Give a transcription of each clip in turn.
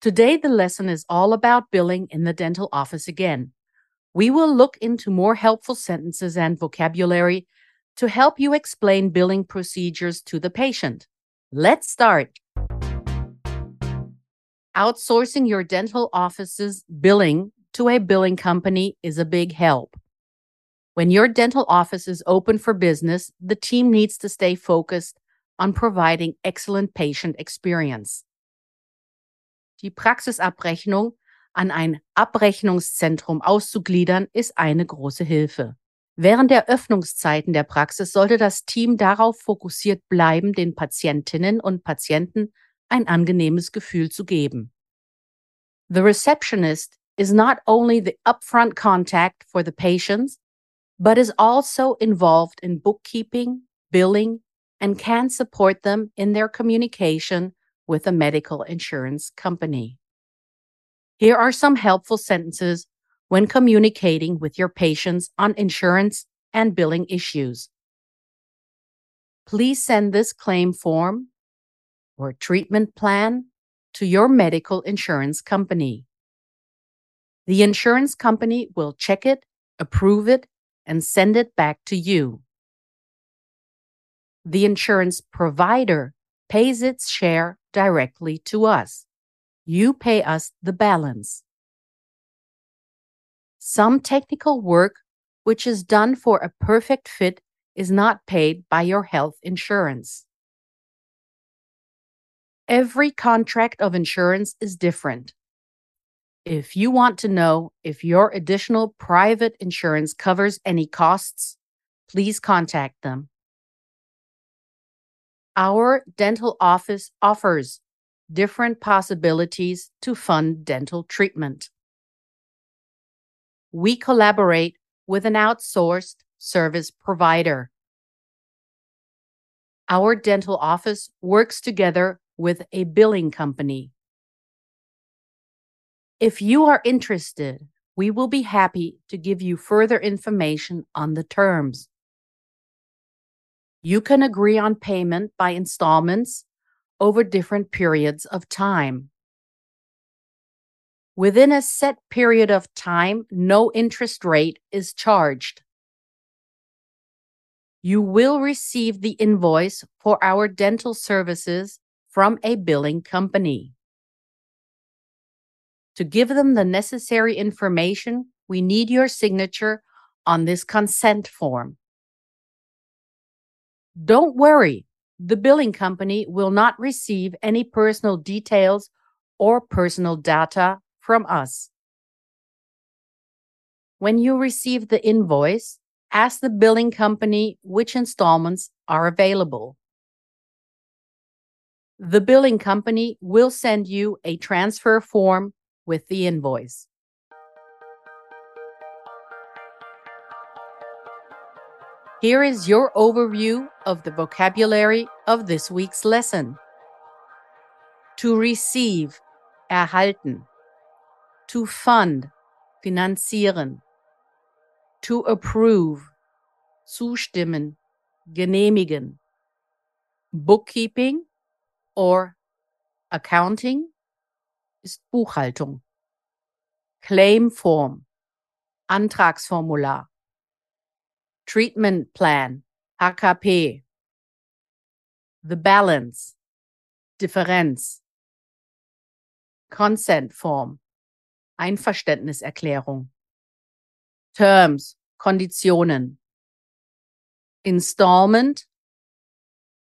Today, the lesson is all about billing in the dental office again. We will look into more helpful sentences and vocabulary to help you explain billing procedures to the patient. Let's start. Outsourcing your dental office's billing to a billing company is a big help. When your dental office is open for business, the team needs to stay focused on providing excellent patient experience. Die Praxisabrechnung an ein Abrechnungszentrum auszugliedern ist eine große Hilfe. Während der Öffnungszeiten der Praxis sollte das Team darauf fokussiert bleiben, den Patientinnen und Patienten ein angenehmes Gefühl zu geben. The receptionist is not only the upfront contact for the patients, but is also involved in bookkeeping, billing, and can support them in their communication with a medical insurance company. Here are some helpful sentences when communicating with your patients on insurance and billing issues. Please send this claim form or treatment plan to your medical insurance company. The insurance company will check it, approve it, and send it back to you. The insurance provider pays its share directly to us. You pay us the balance. Some technical work which is done for a perfect fit is not paid by your health insurance. Every contract of insurance is different. If you want to know if your additional private insurance covers any costs, please contact them. Our dental office offers different possibilities to fund dental treatment. We collaborate with an outsourced service provider. Our dental office works together with a billing company. If you are interested, we will be happy to give you further information on the terms. You can agree on payment by installments over different periods of time. Within a set period of time, no interest rate is charged. You will receive the invoice for our dental services from a billing company. To give them the necessary information, we need your signature on this consent form. Don't worry, the billing company will not receive any personal details or personal data from us. When you receive the invoice, ask the billing company which installments are available the billing company will send you a transfer form with the invoice. Here is your overview of the vocabulary of this week's lesson. To receive, erhalten. To fund, finanzieren. To approve, zustimmen, genehmigen. Bookkeeping, or Accounting ist Buchhaltung. Claim Form, Antragsformular. Treatment Plan, HKP. The Balance, Differenz. Consent Form, Einverständniserklärung. Terms, Konditionen. Instalment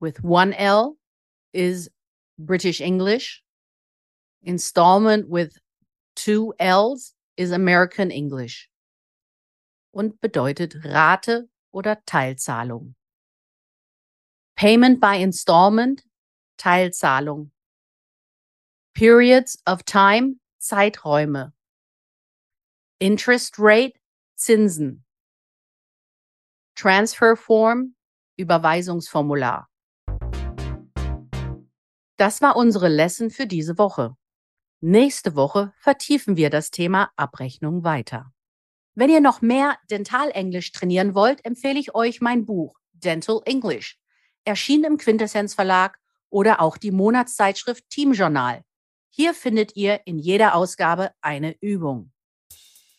with one L is British English. Installment with two L's is American English und bedeutet Rate oder Teilzahlung. Payment by installment, Teilzahlung. Periods of time, Zeiträume. Interest Rate, Zinsen. Transfer Form, Überweisungsformular. Das war unsere Lesson für diese Woche. Nächste Woche vertiefen wir das Thema Abrechnung weiter. Wenn ihr noch mehr Dentalenglisch trainieren wollt, empfehle ich euch mein Buch Dental English, erschienen im Quintessenz Verlag oder auch die Monatszeitschrift Team Journal. Hier findet ihr in jeder Ausgabe eine Übung.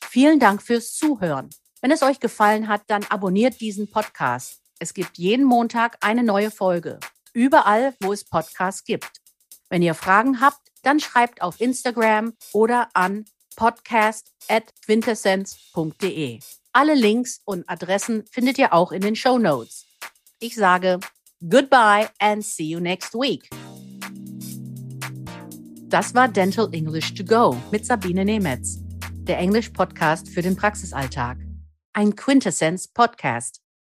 Vielen Dank fürs Zuhören. Wenn es euch gefallen hat, dann abonniert diesen Podcast. Es gibt jeden Montag eine neue Folge. Überall, wo es Podcasts gibt. Wenn ihr Fragen habt, dann schreibt auf Instagram oder an podcast.quintessenz.de. Alle Links und Adressen findet ihr auch in den Show Notes. Ich sage goodbye and see you next week. Das war Dental English to Go mit Sabine Nemetz, der Englisch-Podcast für den Praxisalltag. Ein Quintessenz-Podcast.